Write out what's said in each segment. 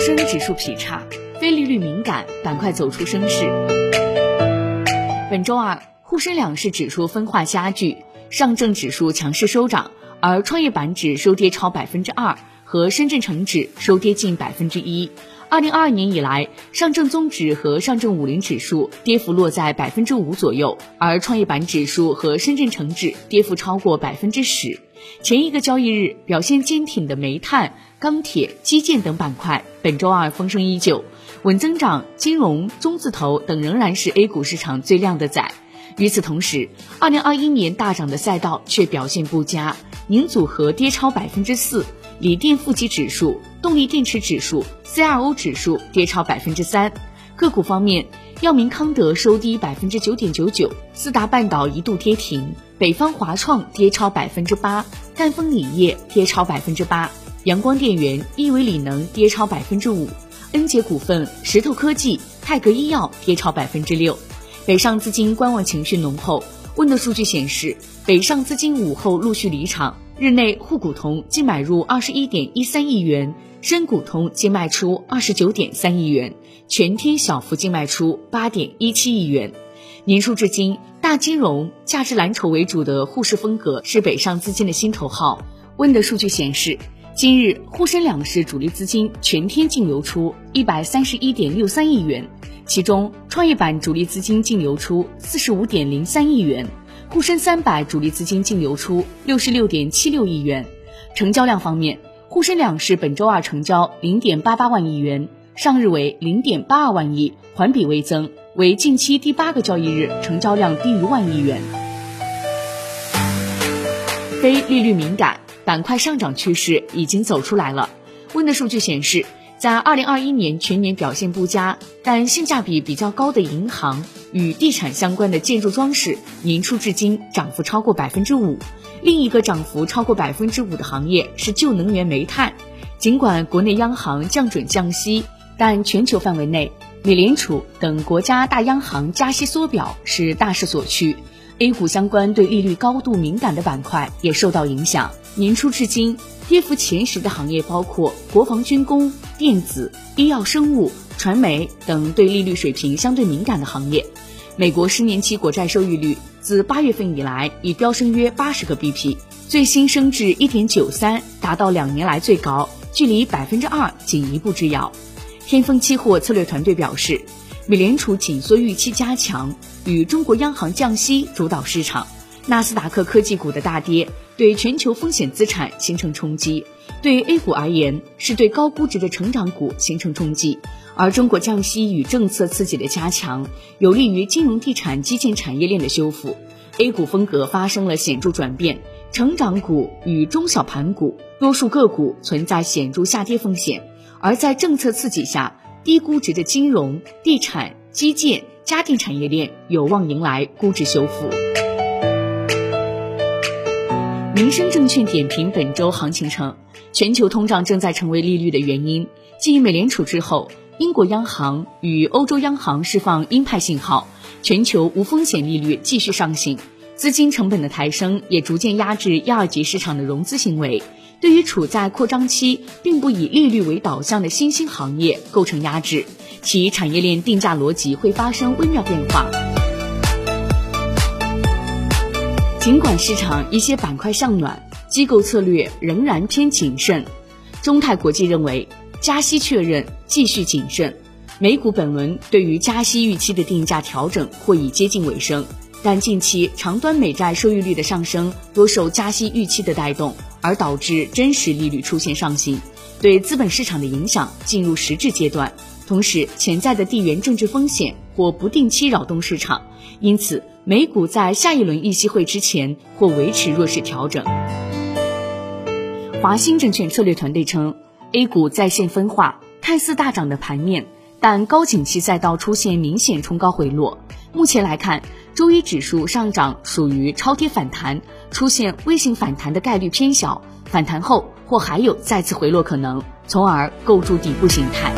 深指数劈叉，非利率敏感板块走出升势。本周二，沪深两市指数分化加剧，上证指数强势收涨，而创业板指收跌超百分之二，和深圳成指收跌近百分之一。二零二二年以来，上证综指和上证五零指数跌幅落在百分之五左右，而创业板指数和深圳成指跌幅超过百分之十。前一个交易日表现坚挺的煤炭、钢铁、基建等板块，本周二风声依旧，稳增长、金融、中字头等仍然是 A 股市场最靓的仔。与此同时，二零二一年大涨的赛道却表现不佳，宁组合跌超百分之四。锂电负极指数、动力电池指数、CRO 指数跌超百分之三。个股方面，药明康德收低百分之九点九九，四大半岛一度跌停，北方华创跌超百分之八，赣锋锂业跌超百分之八，阳光电源、亿维锂能跌超百分之五，恩捷股份、石头科技、泰格医药跌超百分之六。北上资金观望情绪浓厚。问的数据显示，北上资金午后陆续离场。日内，沪股通净买入二十一点一三亿元，深股通净卖出二十九点三亿元，全天小幅净卖出八点一七亿元。年初至今，大金融、价值蓝筹为主的沪市风格是北上资金的心头号。问的数据显示，今日沪深两市主力资金全天净流出一百三十一点六三亿元，其中创业板主力资金净流出四十五点零三亿元。沪深三百主力资金净流出六十六点七六亿元，成交量方面，沪深两市本周二成交零点八八万亿元，上日为零点八二万亿，环比微增，为近期第八个交易日成交量低于万亿元。非利率敏感板块上涨趋势已经走出来了。问的数据显示。在二零二一年全年表现不佳，但性价比比较高的银行与地产相关的建筑装饰，年初至今涨幅超过百分之五。另一个涨幅超过百分之五的行业是旧能源煤炭。尽管国内央行降准降息，但全球范围内，美联储等国家大央行加息缩表是大势所趋。A 股相关对利率高度敏感的板块也受到影响。年初至今，跌幅前十的行业包括国防军工、电子、医药生物、传媒等对利率水平相对敏感的行业。美国十年期国债收益率自八月份以来已飙升约八十个 BP，最新升至一点九三，达到两年来最高，距离百分之二仅一步之遥。天风期货策略团队表示。美联储紧缩预期加强，与中国央行降息主导市场。纳斯达克科技股的大跌对全球风险资产形成冲击，对 A 股而言是对高估值的成长股形成冲击。而中国降息与政策刺激的加强，有利于金融、地产、基建产业链的修复。A 股风格发生了显著转变，成长股与中小盘股多数个股存在显著下跌风险，而在政策刺激下。低估值的金融、地产、基建、家电产业链有望迎来估值修复。民生证券点评本周行情称，全球通胀正在成为利率的原因。继美联储之后，英国央行与欧洲央行释放鹰派信号，全球无风险利率继续上行，资金成本的抬升也逐渐压制一二级市场的融资行为。对于处在扩张期并不以利率为导向的新兴行业构成压制，其产业链定价逻辑会发生微妙变化。尽管市场一些板块向暖，机构策略仍然偏谨慎。中泰国际认为，加息确认，继续谨慎。美股本轮对于加息预期的定价调整或已接近尾声，但近期长端美债收益率的上升多受加息预期的带动。而导致真实利率出现上行，对资本市场的影响进入实质阶段。同时，潜在的地缘政治风险或不定期扰动市场，因此美股在下一轮议息会之前或维持弱势调整。华兴证券策略团队称，A 股再现分化，看似大涨的盘面，但高景气赛道出现明显冲高回落。目前来看。周一指数上涨属于超跌反弹，出现微型反弹的概率偏小，反弹后或还有再次回落可能，从而构筑底部形态。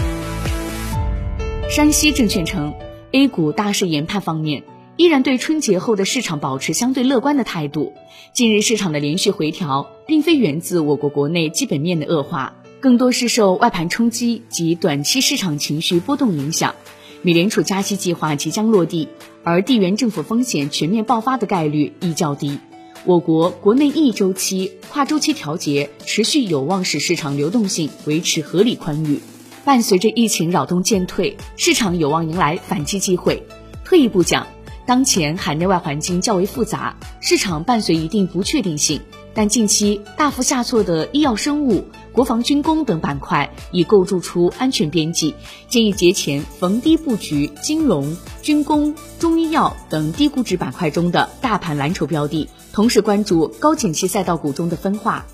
山西证券称，A 股大势研判方面依然对春节后的市场保持相对乐观的态度。近日市场的连续回调，并非源自我国国内基本面的恶化，更多是受外盘冲击及短期市场情绪波动影响。美联储加息计划即将落地，而地缘政府风险全面爆发的概率亦较低。我国国内一周期、跨周期调节持续有望使市场流动性维持合理宽裕。伴随着疫情扰动渐退，市场有望迎来反击机会。退一步讲，当前海内外环境较为复杂，市场伴随一定不确定性。但近期大幅下挫的医药生物、国防军工等板块已构筑出安全边际，建议节前逢低布局金融、军工、中医药等低估值板块中的大盘蓝筹标的，同时关注高景气赛道股中的分化。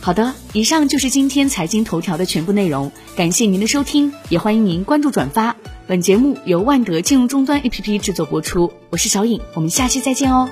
好的，以上就是今天财经头条的全部内容，感谢您的收听，也欢迎您关注转发。本节目由万德金融终端 APP 制作播出，我是小颖，我们下期再见哦。